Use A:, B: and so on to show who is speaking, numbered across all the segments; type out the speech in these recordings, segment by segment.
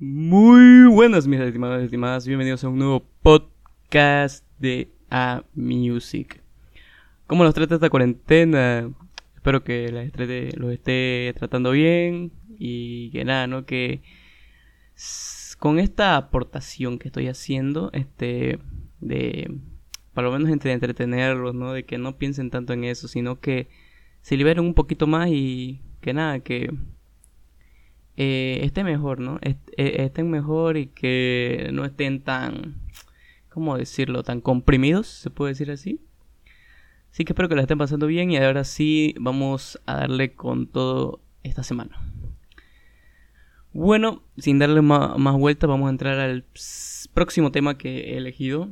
A: Muy buenas, mis estimados y estimadas. Bienvenidos a un nuevo podcast de A Music. ¿Cómo los trata esta cuarentena? Espero que los esté, tratando bien y que nada, ¿no? Que con esta aportación que estoy haciendo, este, de, para lo menos entre entretenerlos, ¿no? De que no piensen tanto en eso, sino que se liberen un poquito más y que nada, que eh, esté mejor, ¿no? Eh, estén mejor y que no estén tan, ¿cómo decirlo? Tan comprimidos, se puede decir así. Así que espero que lo estén pasando bien y ahora sí vamos a darle con todo esta semana. Bueno, sin darle más, más vueltas, vamos a entrar al próximo tema que he elegido,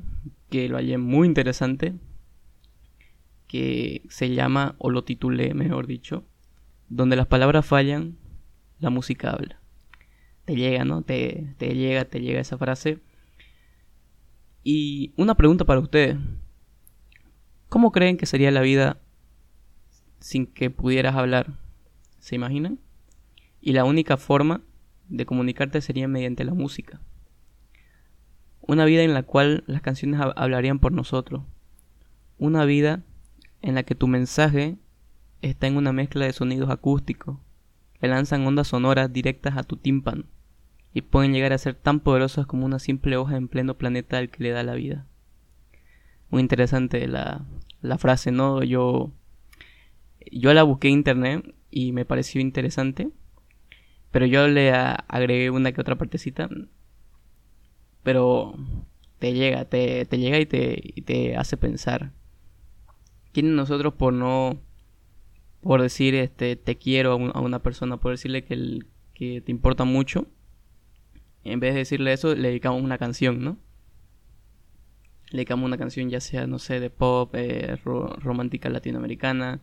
A: que lo hallé muy interesante, que se llama, o lo titulé, mejor dicho, donde las palabras fallan, la música habla. Te llega, ¿no? Te, te llega, te llega esa frase. Y una pregunta para ustedes. ¿Cómo creen que sería la vida sin que pudieras hablar? ¿Se imaginan? Y la única forma de comunicarte sería mediante la música. Una vida en la cual las canciones hablarían por nosotros. Una vida en la que tu mensaje está en una mezcla de sonidos acústicos, que lanzan ondas sonoras directas a tu tímpano y pueden llegar a ser tan poderosas como una simple hoja en pleno planeta al que le da la vida. Muy interesante la, la frase, ¿no? Yo, yo la busqué en internet y me pareció interesante, pero yo le agregué una que otra partecita, pero te llega, te, te llega y te, y te hace pensar. ¿Quiénes nosotros por no por decir este te quiero a, una persona, por decirle que, te importa mucho, en vez de decirle eso, le dedicamos una canción, ¿no? Le dedicamos una canción ya sea, no sé, de pop, eh, romántica latinoamericana.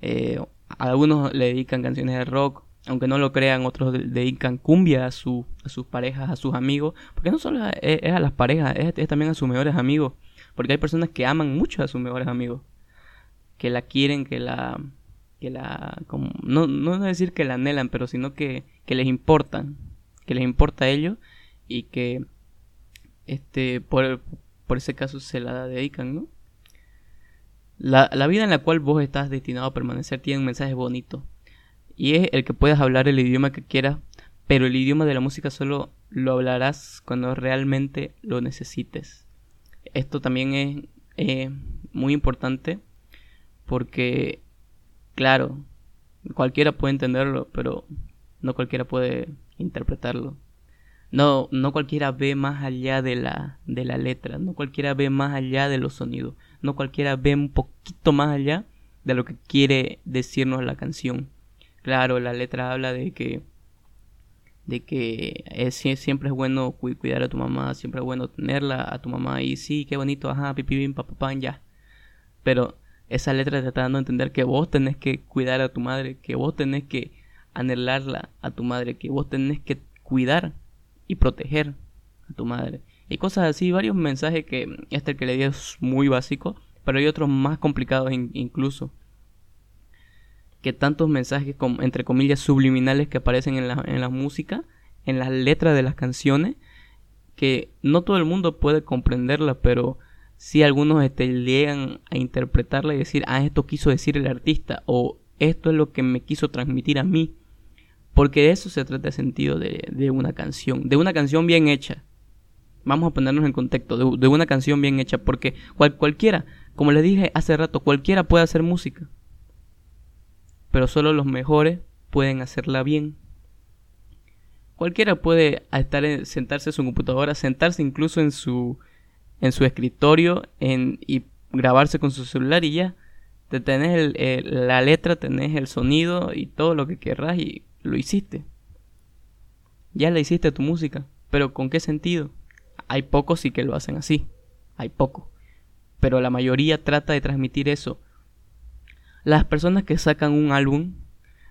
A: Eh, algunos le dedican canciones de rock, aunque no lo crean, otros dedican cumbia a, su, a sus parejas, a sus amigos. Porque no solo es, a las parejas, es también a sus mejores amigos. Porque hay personas que aman mucho a sus mejores amigos. Que la quieren, que la, como, no, no decir que la anhelan, pero sino que, que les importan, que les importa a ellos y que este por, por ese caso se la dedican. La, la vida en la cual vos estás destinado a permanecer tiene un mensaje bonito y es el que puedas hablar el idioma que quieras, pero el idioma de la música solo lo hablarás cuando realmente lo necesites. Esto también es muy importante porque Claro, cualquiera puede entenderlo, pero no cualquiera puede interpretarlo. No, no cualquiera ve más allá de la, de la letra, no cualquiera ve más allá de los sonidos, no cualquiera ve un poquito más allá de lo que quiere decirnos la canción. Claro, la letra habla de que de que es, siempre es bueno cuidar a tu mamá, siempre es bueno tenerla a tu mamá y sí, qué bonito, ajá, pipi, bim, papá, ya. Pero esa letra te está dando a entender que vos tenés que cuidar a tu madre, que vos tenés que anhelarla a tu madre, que vos tenés que cuidar y proteger a tu madre. Y cosas así, varios mensajes que este que le di es muy básico, pero hay otros más complicados incluso. Que tantos mensajes, entre comillas, subliminales que aparecen en la, en la música, en las letras de las canciones, que no todo el mundo puede comprenderla, pero si algunos este, llegan a interpretarla y decir, ah, esto quiso decir el artista o esto es lo que me quiso transmitir a mí. Porque de eso se trata el sentido de, una canción, de una canción bien hecha. Vamos a ponernos en contexto, de, una canción bien hecha, porque cualquiera, como les dije hace rato, cualquiera puede hacer música. Pero solo los mejores pueden hacerla bien. Cualquiera puede estar sentarse en su computadora, sentarse incluso en su en su escritorio en, y grabarse con su celular y ya. Te tenés el, la letra, tenés el sonido y todo lo que querrás y lo hiciste. Ya le hiciste tu música. Pero ¿con qué sentido? Hay pocos sí que lo hacen así. Hay pocos. Pero la mayoría trata de transmitir eso. Las personas que sacan un álbum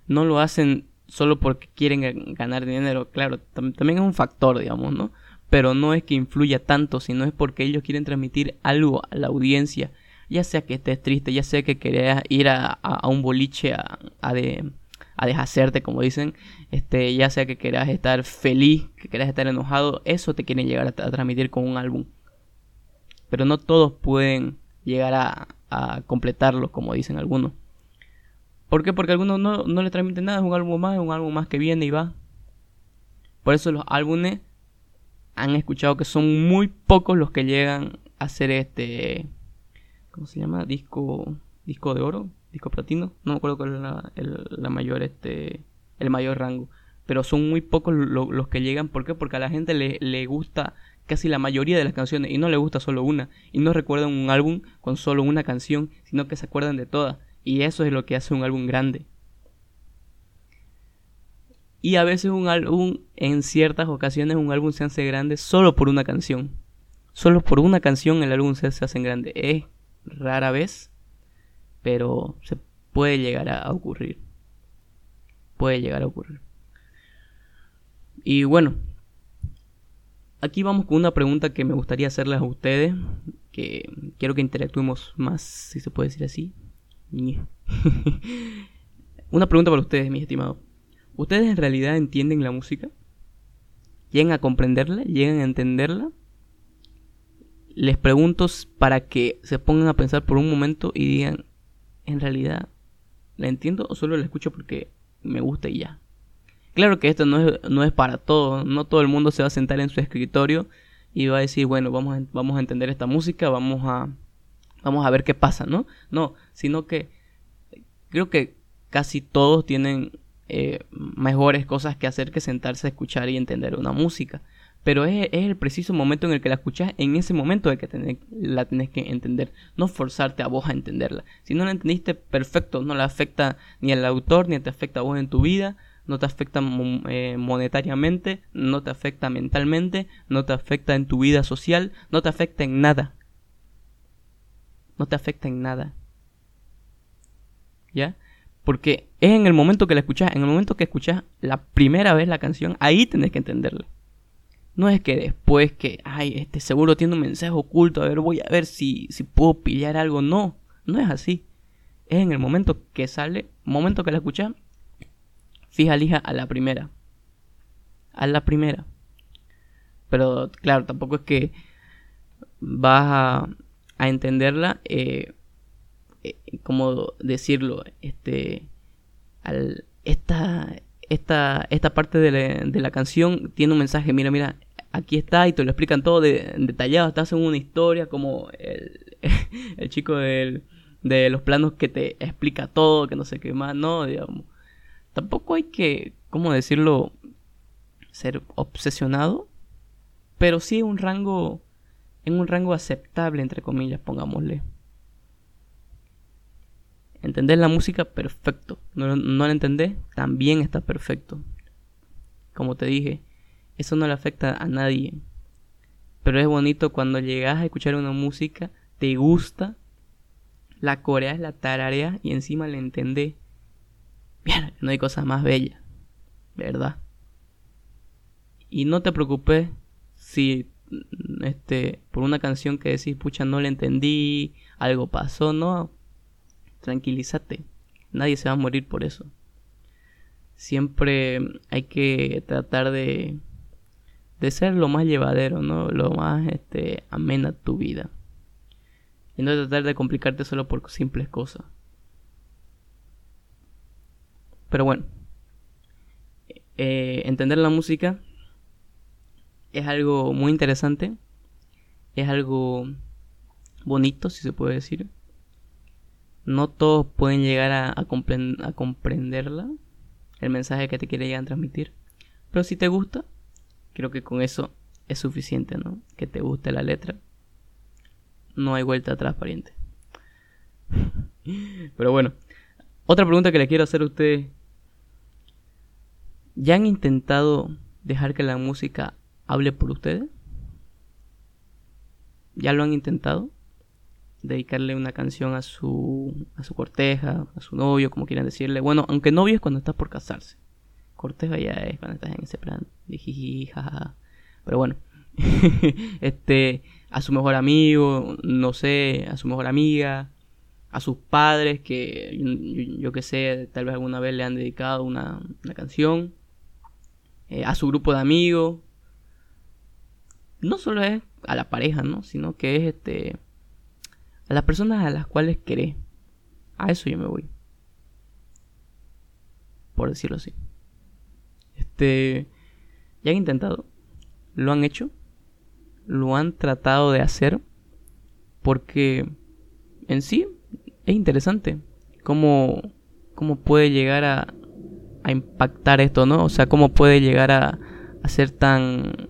A: no lo hacen solo porque quieren ganar dinero. Claro, también es un factor, digamos, ¿no? Pero no es que influya tanto, sino es porque ellos quieren transmitir algo a la audiencia, ya sea que estés triste, ya sea que quieras ir a, un boliche a, a deshacerte, como dicen, este, ya sea que quieras estar feliz, que quieras estar enojado, eso te quieren llegar a, transmitir con un álbum. Pero no todos pueden llegar a, a completarlo, como dicen algunos. ¿Por qué? Porque algunos no, no le transmiten nada, es un álbum más, es un álbum más que viene y va. Por eso los álbumes han escuchado que son muy pocos los que llegan a ser este. ¿Cómo se llama? Disco. Disco de oro, disco platino. No me acuerdo cuál es la, el, mayor, este. El mayor rango. Pero son muy pocos los que llegan. ¿Por qué? Porque a la gente le, le gusta casi la mayoría de las canciones y no le gusta solo una. Y no recuerdan un álbum con solo una canción, sino que se acuerdan de todas. Y eso es lo que hace un álbum grande. Y a veces un álbum, en ciertas ocasiones, un álbum se hace grande solo por una canción. Solo por una canción el álbum se, hace grande. Es rara vez, pero se puede llegar a ocurrir. Puede llegar a ocurrir. Y bueno, aquí vamos con una pregunta que me gustaría hacerles a ustedes, que quiero que interactuemos más, si se puede decir así. una pregunta para ustedes, mis estimados. ¿Ustedes en realidad entienden la música? ¿Llegan a comprenderla? ¿Llegan a entenderla? Les pregunto para que se pongan a pensar por un momento y digan, ¿en realidad la entiendo o solo la escucho porque me gusta y ya? Claro que esto no es, no es para todo, no todo el mundo se va a sentar en su escritorio y va a decir, bueno, vamos a, vamos a entender esta música, vamos a, vamos a ver qué pasa, ¿no? No, sino que creo que casi todos tienen eh, mejores cosas que hacer que sentarse a escuchar y entender una música. Pero es, el preciso momento en el que la escuchas, en ese momento de que la tenés que entender. No forzarte a vos a entenderla. Si no la entendiste, perfecto. No la afecta ni al autor, ni te afecta a vos en tu vida. No te afecta eh, monetariamente, no te afecta mentalmente, no te afecta en tu vida social, no te afecta en nada. No te afecta en nada. ¿Ya? Porque es en el momento que la escuchas, en el momento que escuchas la primera vez la canción, ahí tenés que entenderla. No es que después que, ay, este seguro tiene un mensaje oculto, a ver, voy a ver si, si puedo pillar algo. No, no es así. Es en el momento que sale, momento que la escuchas, fija lija a la primera. A la primera. Pero claro, tampoco es que vas a, a entenderla eh, eh, como decirlo, este, al, esta, esta, esta parte de la, canción tiene un mensaje, mira, mira, aquí está y te lo explican todo de, detallado, te hacen una historia como el, el chico de los planos que te explica todo, que no sé qué más, no, digamos. Tampoco hay que, ¿cómo decirlo? Ser obsesionado, pero sí un rango, en un rango aceptable, entre comillas, pongámosle. ¿Entendés la música? Perfecto. No, no la entendés, también está perfecto. Como te dije, eso no le afecta a nadie. Pero es bonito cuando llegas a escuchar una música, te gusta, la coreas, la tarareas y encima la entendés. Bien, no hay cosa más bella, ¿verdad? Y no te preocupes si este por una canción que decís, pucha, no la entendí, algo pasó, no, tranquilízate. Nadie se va a morir por eso. Siempre hay que tratar de, de ser lo más llevadero, ¿no? Lo más este, amena tu vida. Y no tratar de complicarte solo por simples cosas. Pero bueno, eh, entender la música es algo muy interesante. Es algo bonito, si se puede decir no todos pueden llegar a, comprenderla, el mensaje que te quiere llegar a transmitir. Pero si te gusta, creo que con eso es suficiente, ¿no? Que te guste la letra. No hay vuelta atrás, pariente. Pero bueno, otra pregunta que le quiero hacer a ustedes. ¿Ya han intentado dejar que la música hable por ustedes? ¿Ya lo han intentado? Dedicarle una canción a su, a su corteja, a su novio, como quieran decirle. Bueno, aunque novio es cuando estás por casarse. Corteja ya es cuando estás en ese plan. jajaja. Pero bueno, este, a su mejor amigo, no sé, a su mejor amiga, a sus padres que yo, que sé, tal vez alguna vez le han dedicado una, canción, eh, a su grupo de amigos. No solo es a la pareja, ¿no? Sino que es este a las personas a las cuales querés. A eso yo me voy. Por decirlo así. Este, ya han intentado, lo han hecho, lo han tratado de hacer porque en sí es interesante cómo, cómo puede llegar a, a impactar esto, ¿no? O sea, cómo puede llegar a, a ser tan,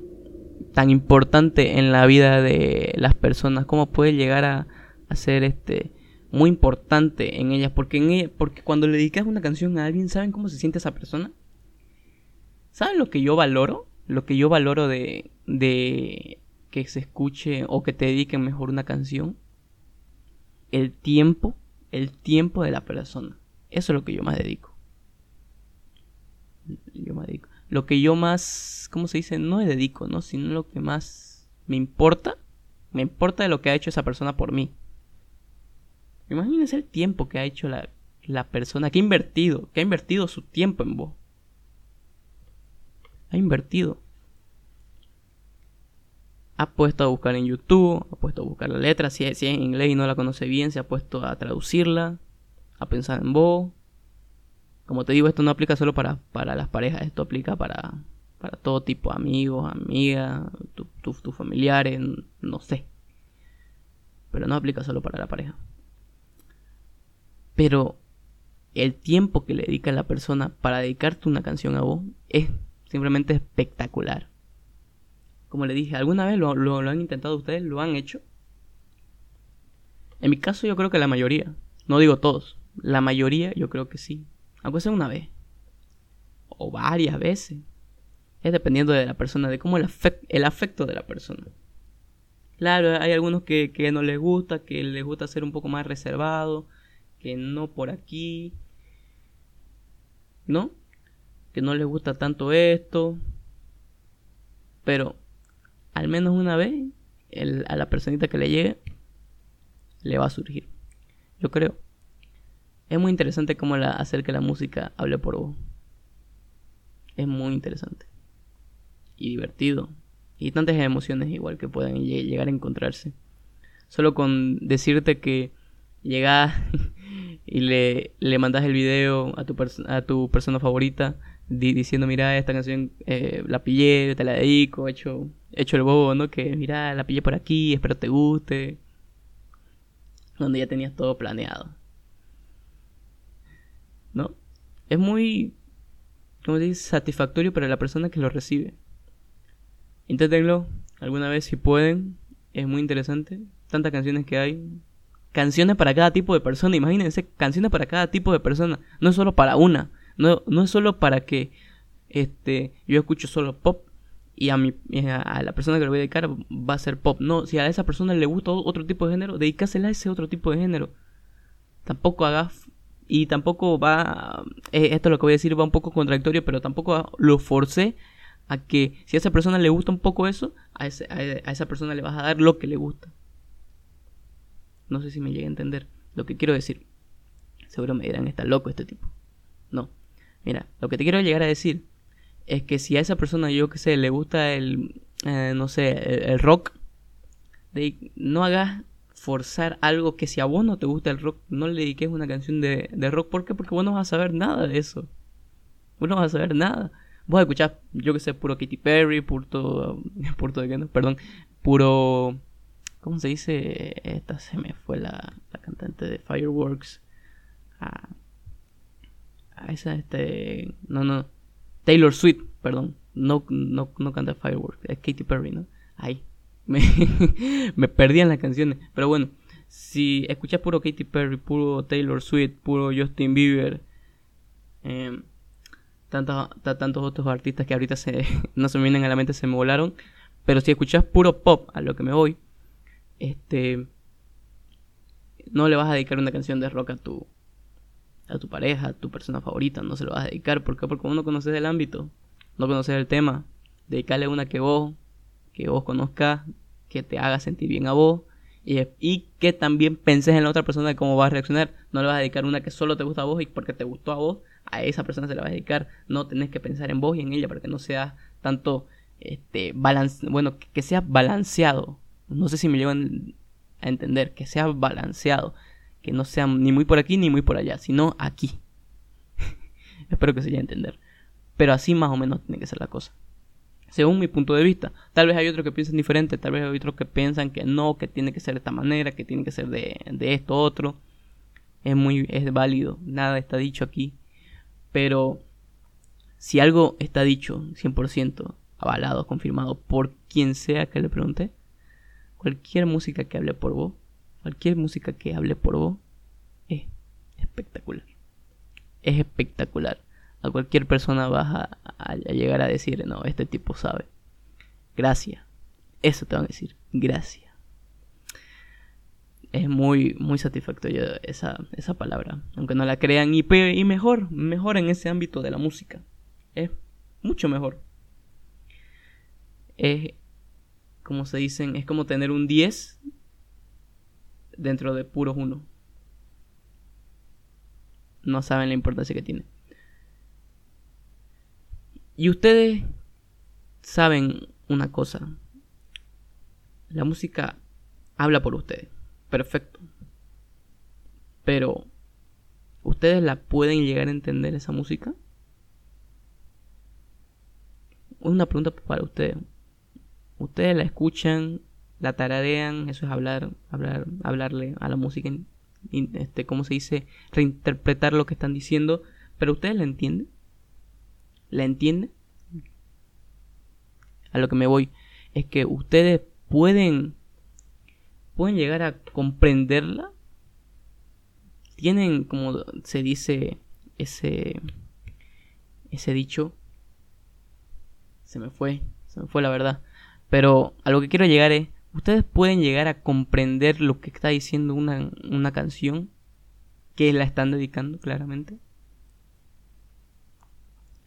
A: tan importante en la vida de las personas, cómo puede llegar a, ser este, muy importante en ellas, porque, en porque cuando le dedicas una canción a alguien, ¿saben cómo se siente esa persona? ¿Saben lo que yo valoro? Lo que yo valoro de, de que se escuche o que te dediquen mejor una canción. El tiempo el tiempo de la persona. Eso es lo que yo más dedico. Yo me dedico. Lo que yo más, ¿cómo se dice? No me dedico, ¿no? Sino lo que más me importa. Me importa de lo que ha hecho esa persona por mí. Imagínense el tiempo que ha hecho la, la persona, que ha invertido, que ha invertido su tiempo en vos. Ha invertido ha puesto a buscar en YouTube, ha puesto a buscar la letra, si es, en inglés y no la conoce bien, se ha puesto a traducirla, a pensar en vos. Como te digo, esto no aplica solo para, para las parejas, esto aplica para, para todo tipo, amigos, amigas, tus tu, familiares, no sé. Pero no aplica solo para la pareja. Pero el tiempo que le dedica la persona para dedicarte una canción a vos es simplemente espectacular. Como le dije, ¿alguna vez lo, han intentado ustedes? ¿Lo han hecho? En mi caso yo creo que la mayoría. No digo todos. La mayoría yo creo que sí. Aunque sea una vez. O varias veces. Es dependiendo de la persona, de cómo el, el afecto de la persona. Claro, hay algunos que, que no les gusta, que les gusta ser un poco más reservado, que no por aquí, ¿no? Que no les gusta tanto esto. Pero al menos una vez a la personita que le llegue le va a surgir. Yo creo. Es muy interesante cómo la, hacer que la música hable por vos. Es muy interesante. Y divertido. Y tantas emociones igual que pueden llegar a encontrarse. Solo con decirte que llegas y le, le mandas el video a tu, a tu persona favorita diciendo, mira, esta canción eh, la pillé, te la dedico, he hecho, hecho el bobo, ¿no? Que mira, la pillé por aquí, espero te guste. Donde ya tenías todo planeado. ¿No? Es muy, como satisfactorio para la persona que lo recibe. Inténtenlo alguna vez si pueden. Es muy interesante. Tantas canciones que hay. Canciones para cada tipo de persona. Imagínense, canciones para cada tipo de persona. No es solo para una. No, no es solo para que este, yo escucho solo pop y a, mi, a la persona que lo voy a dedicar va a ser pop. No, si a esa persona le gusta otro tipo de género, dedícasela a ese otro tipo de género. Tampoco hagas y tampoco va eh, esto lo que voy a decir va un poco contradictorio, pero tampoco lo forcé a que si a esa persona le gusta un poco eso, a, ese, a, esa persona le vas a dar lo que le gusta. No sé si me llega a entender lo que quiero decir. Seguro me dirán, está loco este tipo. No. Mira, lo que te quiero llegar a decir es que si a esa persona, yo que sé, le gusta el, eh, no sé, el, rock, no hagas forzar algo que si a vos no te gusta el rock, no le dediques una canción de, de rock. ¿Por qué? Porque vos no vas a saber nada de eso. Vos no vas a saber nada. Vos escuchás, yo que sé, puro Katy Perry, puro, puro qué perdón, puro, ¿cómo se dice? Esta se me fue la, la cantante de Fireworks. Ah, esa, este, no, no, Taylor Swift, perdón, no, no, no canta Fireworks, es Katy Perry, ¿no? Ahí, me, me perdí en las canciones, pero bueno, si escuchas puro Katy Perry, puro Taylor Swift, puro Justin Bieber, eh, tantos, tantos otros artistas que ahorita se, no se me vienen a la mente, se me volaron, pero si escuchas puro pop, a lo que me voy, este, no le vas a dedicar una canción de rock a tu, a tu pareja, a tu persona favorita, no se lo vas a dedicar. ¿Por qué? Porque vos no conoces el ámbito, no conoces el tema. Dedicarle una que vos, que vos conozcas, que te haga sentir bien a vos Y, que también penses en la otra persona de cómo va a reaccionar. No le vas a dedicar una que solo te gusta a vos y porque te gustó a vos, a esa persona se la vas a dedicar. No tenés que pensar en vos y en ella para que no sea tanto este balance, bueno, que, sea balanceado. No sé si me llevan a entender, que sea balanceado, que no sea ni muy por aquí ni muy por allá, sino aquí. Espero que se llegue a entender. Pero así más o menos tiene que ser la cosa según mi punto de vista. Tal vez hay otros que piensan diferente, tal vez hay otros que piensan que no, que tiene que ser de esta manera, que tiene que ser de, de esto otro. Es muy es válido, nada está dicho aquí. Pero si algo está dicho 100% avalado, confirmado por quien sea que le pregunte, cualquier música que hable por vos, cualquier música que hable por vos, es espectacular. Es espectacular a cualquier persona vas a, llegar a decir, no, este tipo sabe. Gracias. Eso te van a decir, gracias. Es muy, muy satisfactorio esa, esa palabra. Aunque no la crean. Y, y mejor, mejor en ese ámbito de la música. Es mucho mejor. Es, como se dicen, es como tener un 10 dentro de puros 1. No saben la importancia que tiene. Y ustedes saben una cosa. La música habla por ustedes. Perfecto. Pero, ¿ustedes la pueden llegar a entender esa música? Una pregunta para ustedes. Ustedes la escuchan, la tararean, eso es hablar, hablar, hablarle a la música, este, ¿cómo se dice? Reinterpretar lo que están diciendo, pero ustedes la entienden. ¿La entienden? A lo que me voy es que ustedes pueden pueden llegar a comprenderla. Tienen como se dice ese ese dicho se me fue, se me fue la verdad. Pero a lo que quiero llegar es, ustedes pueden llegar a comprender lo que está diciendo una, una canción que la están dedicando claramente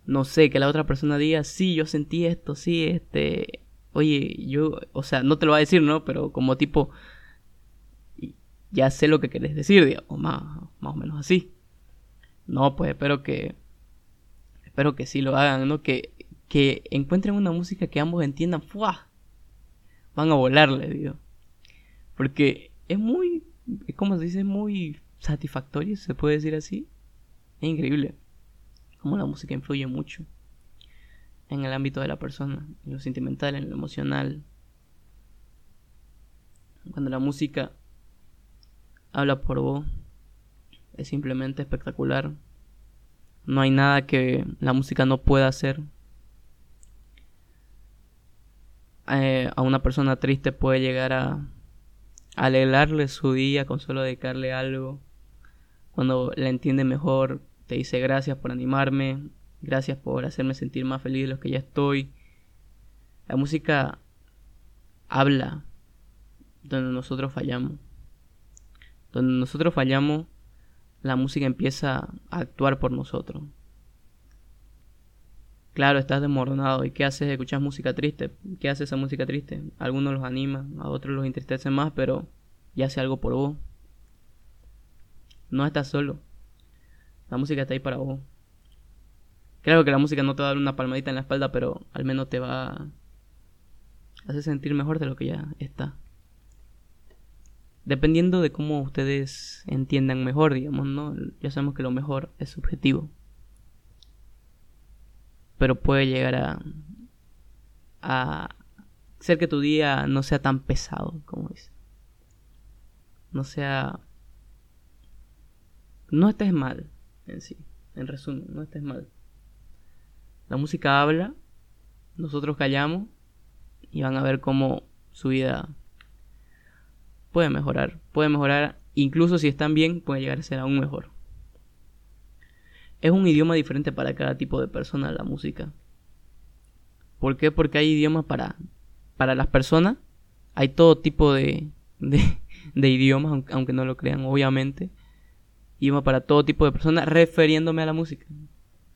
A: no sé, que la otra persona diga, sí, yo sentí esto, sí, este, oye, yo, o sea, no te lo va a decir, ¿no? Pero como tipo, ya sé lo que querés decir, digamos, más, más o menos así. No, pues espero que, espero que sí lo hagan, ¿no? Que, que encuentren una música que ambos entiendan, ¡fua! Van a volarle, digo. Porque es muy, como se dice, muy satisfactorio, se puede decir así. Es increíble cómo la música influye mucho en el ámbito de la persona, en lo sentimental, en lo emocional. Cuando la música habla por vos, es simplemente espectacular. No hay nada que la música no pueda hacer. Eh, a una persona triste puede llegar a alegrarle su día con solo dedicarle algo. Cuando la entiende mejor, te dice gracias por animarme, gracias por hacerme sentir más feliz de lo que ya estoy. La música habla donde nosotros fallamos. Donde nosotros fallamos, la música empieza a actuar por nosotros. Claro, estás desmoronado. ¿Y qué haces? ¿Escuchas música triste? ¿Qué hace esa música triste? algunos los anima, a otros los entristece más, pero ya hace algo por vos. No estás solo. La música está ahí para vos. Claro que la música no te va a dar una palmadita en la espalda, pero al menos te va a hacer sentir mejor de lo que ya está. Dependiendo de cómo ustedes entiendan mejor, digamos, ¿no? Ya sabemos que lo mejor es subjetivo. Pero puede llegar a, a hacer que tu día no sea tan pesado, como dice. No sea... No estés mal, en sí. En resumen, no estés mal. La música habla, nosotros callamos y van a ver cómo su vida puede mejorar. Puede mejorar, incluso si están bien, puede llegar a ser aún mejor. Es un idioma diferente para cada tipo de persona la música. ¿Por qué? Porque hay idiomas para, para las personas. Hay todo tipo de, de, de idiomas, aunque no lo crean, obviamente idioma para todo tipo de personas, refiriéndome a la música.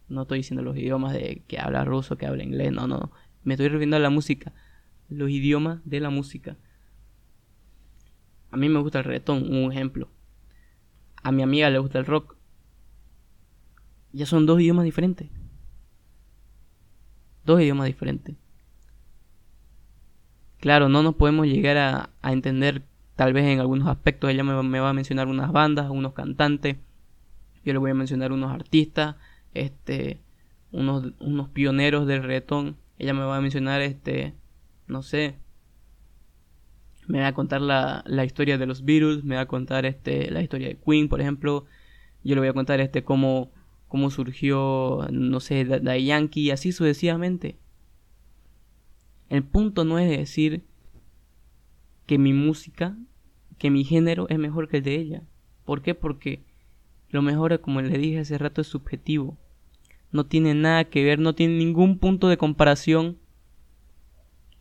A: No estoy diciendo los idiomas de que habla ruso, que habla inglés, no, no. Me estoy refiriendo a la música, los idiomas de la música. a mí me gusta el reggaetón, un ejemplo. A mi amiga le gusta el rock. Ya son dos idiomas diferentes. Dos idiomas diferentes. Claro, no nos podemos llegar a, entender tal vez en algunos aspectos. Ella me, me, va a mencionar unas bandas, unos cantantes. Yo le voy a mencionar unos artistas, este, unos, unos pioneros del reggaetón. Ella me va a mencionar, este, no sé, me va a contar la, la, historia de los Beatles, me va a contar este, la historia de Queen, por ejemplo. Yo le voy a contar este cómo, cómo surgió, no sé, la Yankee, y así sucesivamente. El punto no es decir que mi música, que mi género es mejor que el de ella. ¿Por qué? Porque lo mejor, como le dije hace rato, es subjetivo. No tiene nada que ver, no tiene ningún punto de comparación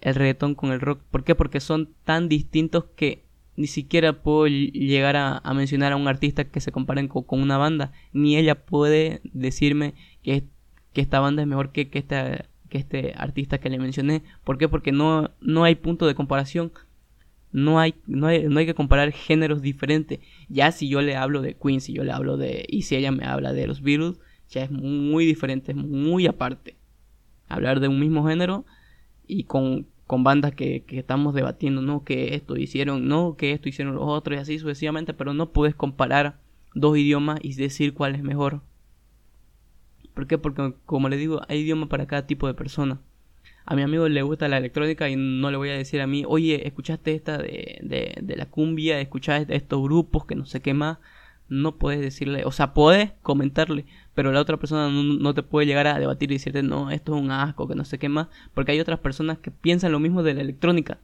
A: el reggaetón con el rock. ¿Por qué? Porque son tan distintos que ni siquiera puedo llegar a, mencionar a un artista que se comparen con, una banda. Ni ella puede decirme que, que esta banda es mejor que, que, esta, que este artista que le mencioné. ¿Por qué? Porque no, no hay punto de comparación. No hay, no hay, no hay que comparar géneros diferentes. Ya si yo le hablo de Queen, si yo le hablo de... Y si ella me habla de los Beatles, ya es muy diferente, es muy aparte. Hablar de un mismo género y con, con bandas que, que, estamos debatiendo, no, que esto hicieron, no, que esto hicieron los otros y así sucesivamente, pero no puedes comparar dos idiomas y decir cuál es mejor. ¿Por qué? Porque como le digo, hay idioma para cada tipo de persona. A mi amigo le gusta la electrónica y no le voy a decir a mí, oye, escuchaste esta de, de, de la cumbia, escuchaste estos grupos que no sé qué más no puedes decirle, o sea, puedes comentarle, pero la otra persona no, te puede llegar a debatir y decirte, no, esto es un asco, que no sé qué más, porque hay otras personas que piensan lo mismo de la electrónica.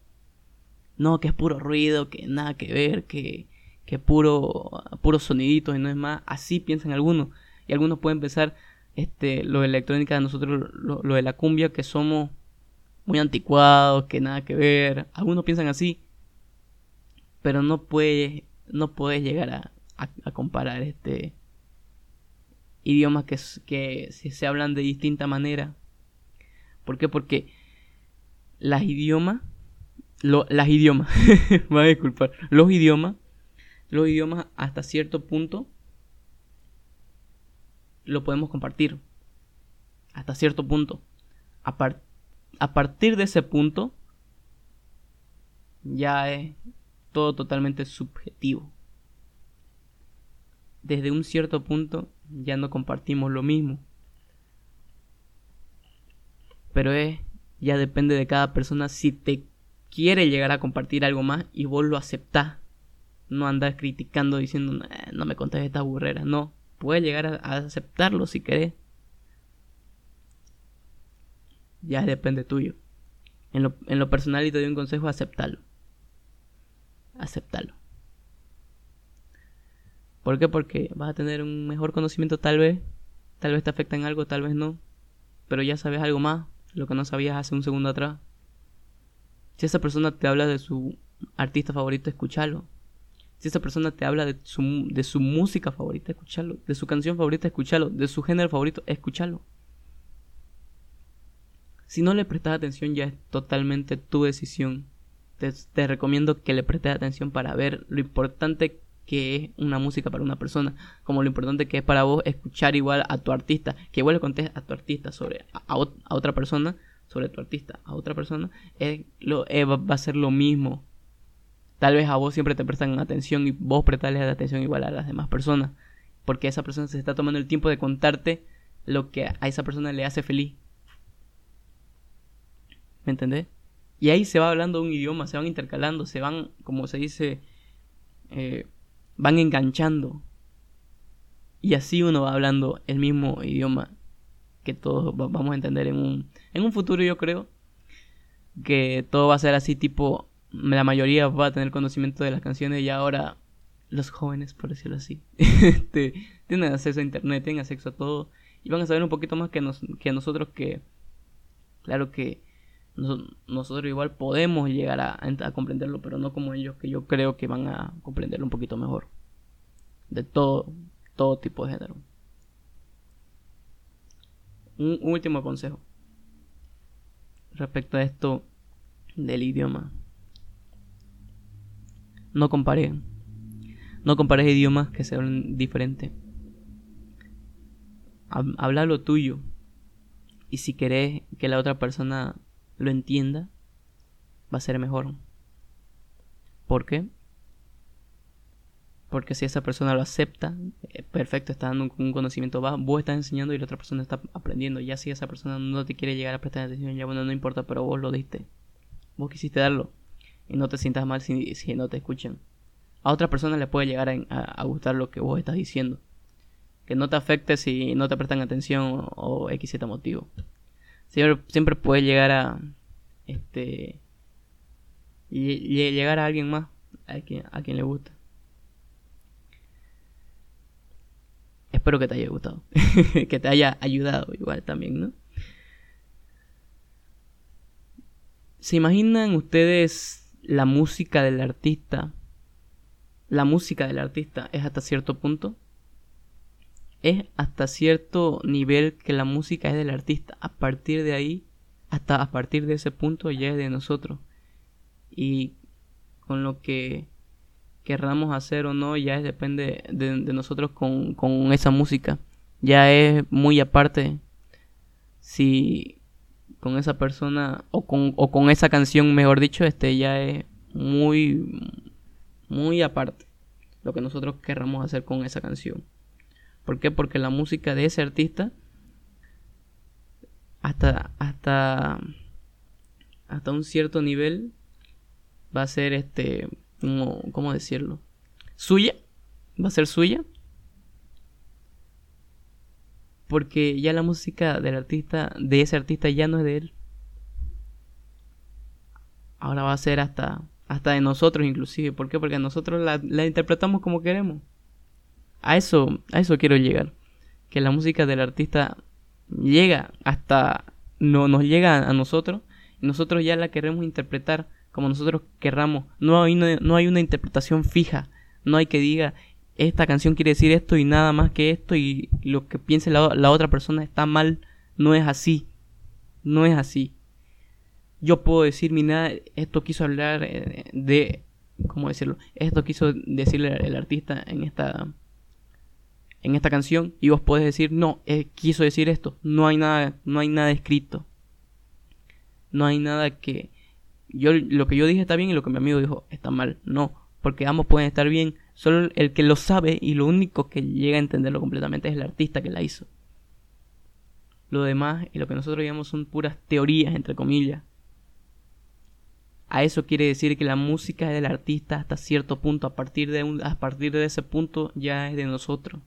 A: No, que es puro ruido, que nada que ver, que, que puro, puro sonidito y no es más. Así piensan algunos. Y algunos pueden pensar, este, lo de electrónica, nosotros, lo, lo de la cumbia, que somos muy anticuados, que nada que ver. Algunos piensan así. Pero no puedes, no puedes llegar a, a, comparar este idiomas que, que se hablan de distinta manera. ¿Por qué? Porque las idiomas, las idiomas, me a disculpar, los idiomas, los idiomas hasta cierto punto lo podemos compartir. Hasta cierto punto. A, a partir de ese punto ya es todo totalmente subjetivo desde un cierto punto ya no compartimos lo mismo. Pero es, ya depende de cada persona si te quiere llegar a compartir algo más y vos lo aceptás. No andar criticando diciendo, no me contes esta burrera. No, puedes llegar a, aceptarlo si querés. Ya depende tuyo. En lo, en lo personal y te doy un consejo, aceptarlo. Aceptarlo. ¿Por qué? Porque vas a tener un mejor conocimiento tal vez, tal vez te afecta en algo, tal vez no, pero ya sabes algo más, lo que no sabías hace un segundo atrás. Si esa persona te habla de su artista favorito, escúchalo. Si esa persona te habla de su, de su música favorita, escúchalo. De su canción favorita, escúchalo. De su género favorito, escúchalo. Si no le prestas atención, ya es totalmente tu decisión. Te, te recomiendo que le prestes atención para ver lo importante que es una música para una persona, como lo importante que es para vos escuchar igual a tu artista, que igual le contés a tu artista sobre a, otra persona, sobre tu artista a otra persona, va a ser lo mismo. Tal vez a vos siempre te prestan atención y vos prestarles atención igual a las demás personas, porque esa persona se está tomando el tiempo de contarte lo que a esa persona le hace feliz. ¿Me entendés? Y ahí se va hablando un idioma, se van intercalando, se van, como se dice, eh, van enganchando. Y así uno va hablando el mismo idioma que todos vamos a entender en un, en un futuro, yo creo. Que todo va a ser así, tipo, la mayoría va a tener conocimiento de las canciones y ahora los jóvenes, por decirlo así, este, tienen acceso a internet, tienen acceso a todo y van a saber un poquito más que, que nosotros que, claro que nosotros igual podemos llegar a, comprenderlo, pero no como ellos, que yo creo que van a comprenderlo un poquito mejor. De todo, todo tipo de género. Un, último consejo. Respecto a esto del idioma. no compares. No compares idiomas que sean diferentes. Habla lo tuyo. Y si querés que la otra persona lo entienda, va a ser mejor. ¿Por qué? Porque si esa persona lo acepta, eh, perfecto, está dando un conocimiento bajo, vos estás enseñando y la otra persona está aprendiendo. Ya si esa persona no te quiere llegar a prestar atención, ya bueno, no importa, pero vos lo diste. Vos quisiste darlo. Y no te sientas mal si, no te escuchan. A otra persona le puede llegar a, gustar lo que vos estás diciendo. Que no te afecte si no te prestan atención o, X motivo. Siempre, siempre puede llegar a. Este. llegar a alguien más. A quien, a quien le gusta. Espero que te haya gustado. que te haya ayudado igual también, ¿no? ¿Se imaginan ustedes la música del artista? La música del artista es hasta cierto punto. Es hasta cierto nivel que la música es del artista. A partir de ahí, hasta a partir de ese punto ya es de nosotros. Y con lo que querramos hacer o no, ya depende de, nosotros con, con, esa música. Ya es muy aparte si con esa persona o con, o con esa canción, mejor dicho, este ya es muy, muy aparte lo que nosotros querramos hacer con esa canción. ¿Por qué? Porque la música de ese artista hasta hasta hasta un cierto nivel va a ser este ¿cómo decirlo? Suya, va a ser suya. Porque ya la música del artista, de ese artista ya no es de él. Ahora va a ser hasta, hasta de nosotros inclusive. ¿Por qué? Porque nosotros la, la interpretamos como queremos. A eso, a eso quiero llegar. Que la música del artista llega hasta, no, nos llega a nosotros y nosotros ya la queremos interpretar como nosotros querramos. No hay, una, no hay una interpretación fija. No hay que diga, esta canción quiere decir esto y nada más que esto y lo que piense la, otra persona está mal. No es así. No es así. Yo puedo decir, nada esto quiso hablar eh, de... ¿Cómo decirlo? Esto quiso decirle el artista en esta en esta canción y vos podés decir no eh, quiso decir esto no hay nada no hay nada escrito no hay nada que yo lo que yo dije está bien y lo que mi amigo dijo está mal. No, porque ambos pueden estar bien. Solo el que lo sabe y lo único que llega a entenderlo completamente es el artista que la hizo. Lo demás y lo que nosotros llamamos son puras teorías, entre comillas. A eso quiere decir que la música es del artista hasta cierto punto. A partir de, un, a partir de ese punto ya es de nosotros.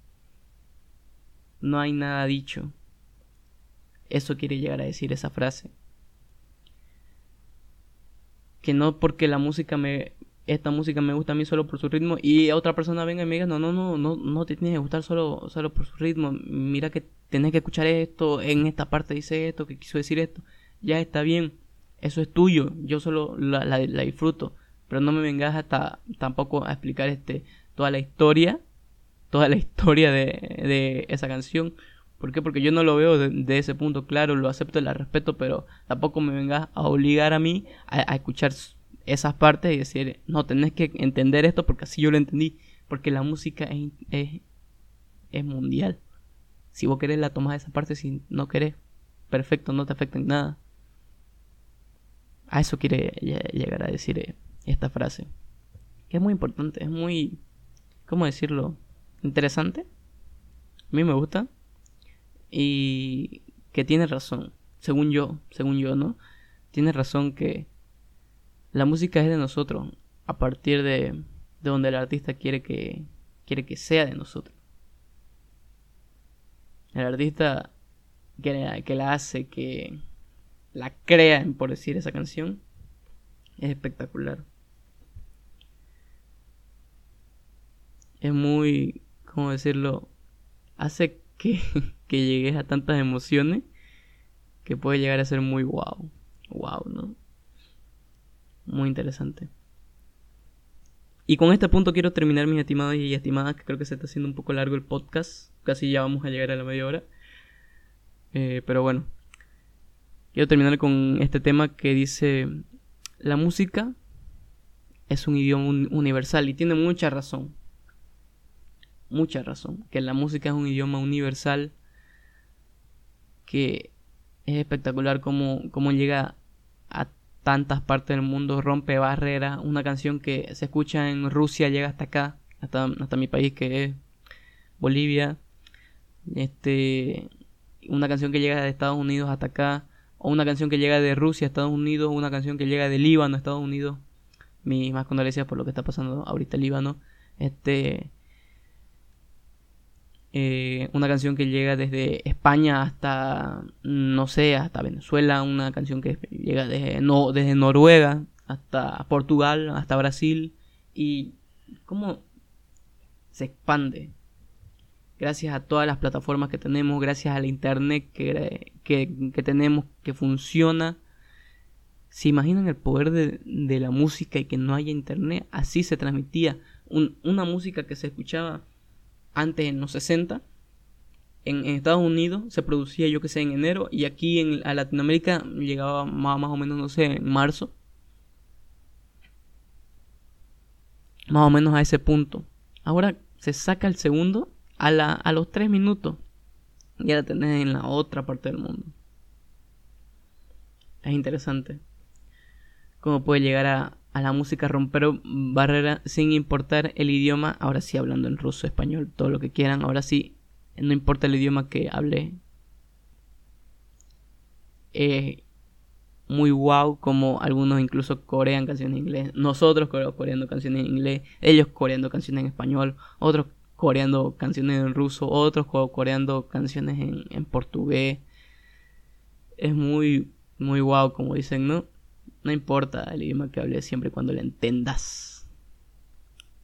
A: No hay nada dicho. Eso quiere llegar a decir esa frase. Que no porque la música me esta música me gusta a mí solo por su ritmo y otra persona venga y me diga no no no no no te tienes que gustar solo solo por su ritmo. Mira que tenés que escuchar esto en esta parte dice esto que quiso decir esto. Ya está bien eso es tuyo yo solo la, la, disfruto pero no me vengas hasta tampoco a explicar este toda la historia toda la historia de, de esa canción ¿Por qué? Porque yo no lo veo de, ese punto, claro, lo acepto y la respeto, pero tampoco me vengas a obligar a mí a, escuchar esas partes y decir, no, tenés que entender esto porque así yo lo entendí, porque la música es, es, es mundial. Si vos querés la tomás esa parte, si no querés, perfecto, no te afecta en nada. A eso quiere llegar a decir eh, esta frase. Que es muy importante, es muy, ¿cómo decirlo? Interesante. A mí me gusta y que tiene razón, según yo, según yo, ¿no? Tiene razón que la música es de nosotros a partir de, de donde el artista quiere que, quiere que sea de nosotros. El artista que, que la hace, que la crea, por decir esa canción, es espectacular. Es muy, ¿cómo decirlo? Hace que, que llegues a tantas emociones que puede llegar a ser muy wow. Wow, ¿no? Muy interesante. Y con este punto quiero terminar, mis estimados y estimadas, que creo que se está haciendo un poco largo el podcast. Casi ya vamos a llegar a la media hora. Eh, pero bueno. Quiero terminar con este tema que dice, la música es un idioma universal y tiene mucha razón. Mucha razón. Que la música es un idioma universal que es espectacular como, como llega a tantas partes del mundo, rompe barreras. Una canción que se escucha en Rusia llega hasta acá, hasta, hasta mi país que es Bolivia. Este, una canción que llega de Estados Unidos hasta acá, o una canción que llega de Rusia a Estados Unidos, una canción que llega de Líbano a Estados Unidos. Mis más condolencias por lo que está pasando ahorita en Líbano. Este, eh, una canción que llega desde España hasta, no sé, hasta Venezuela, una canción que llega desde, no, desde Noruega hasta Portugal, hasta Brasil, y cómo se expande gracias a todas las plataformas que tenemos, gracias al internet que, que, tenemos, que funciona. ¿Se imaginan el poder de, de, la música y que no haya internet? Así se transmitía una música que se escuchaba antes en los 60. En, Estados Unidos se producía, yo que sé, en enero. Y aquí en Latinoamérica llegaba más, más o menos, no sé, en marzo. Más o menos a ese punto. Ahora se saca el segundo a, la, a los 3 minutos ya la tenés en la otra parte del mundo. Es interesante cómo puede llegar a, a la música romper barreras sin importar el idioma. Ahora sí hablando en ruso, español, todo lo que quieran. Ahora sí, no importa el idioma que hable. Es muy wow como algunos incluso corean canciones en inglés. Nosotros coreando canciones en inglés. Ellos coreando canciones en español. Otros coreando canciones en ruso, otros coreando canciones en, portugués. Es muy, muy guau, como dicen, ¿no? No importa el idioma que hables siempre cuando lo entendas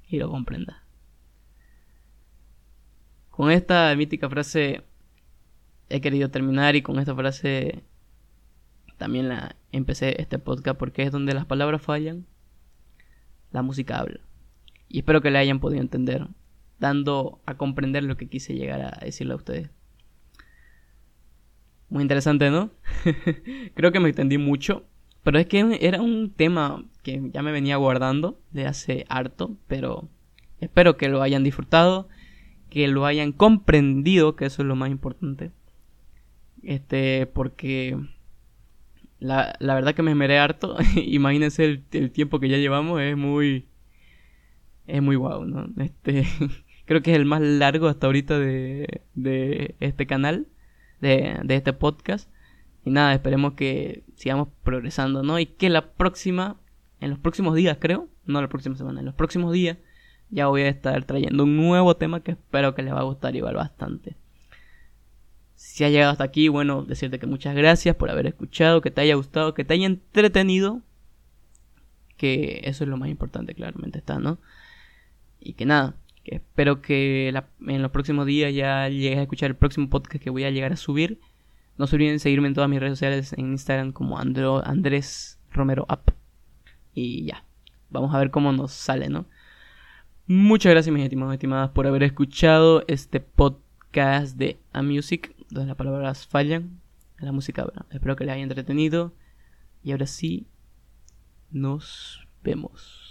A: y lo comprendas. Con esta mítica frase he querido terminar y con esta frase también la empecé este podcast porque es donde las palabras fallan, la música habla. Y espero que le hayan podido entender dando a comprender lo que quise llegar a decirle a ustedes. Muy interesante, ¿no? Creo que me extendí mucho, pero es que era un tema que ya me venía guardando de hace harto, pero espero que lo hayan disfrutado, que lo hayan comprendido, que eso es lo más importante. Este, porque la, la verdad que me esmeré harto. Imagínense el, el, tiempo que ya llevamos, es muy. Es muy guau, ¿no? Este. Creo que es el más largo hasta ahorita de, de este canal, de, de este podcast. Y nada, esperemos que sigamos progresando, ¿no? Y que la próxima, en los próximos días creo, no la próxima semana, en los próximos días ya voy a estar trayendo un nuevo tema que espero que les va a gustar igual bastante. Si ha llegado hasta aquí, bueno, decirte que muchas gracias por haber escuchado, que te haya gustado, que te haya entretenido. Que eso es lo más importante, claramente está, ¿no? Y que nada, espero que en los próximos días ya llegues a escuchar el próximo podcast que voy a llegar a subir. No se olviden seguirme en todas mis redes sociales en Instagram como Andrés Romero Up. Y ya, vamos a ver cómo nos sale, ¿no? Muchas gracias, mis estimados estimadas, por haber escuchado este podcast de A Music, donde las palabras fallan, la música Espero que les haya entretenido. Y ahora sí, nos vemos.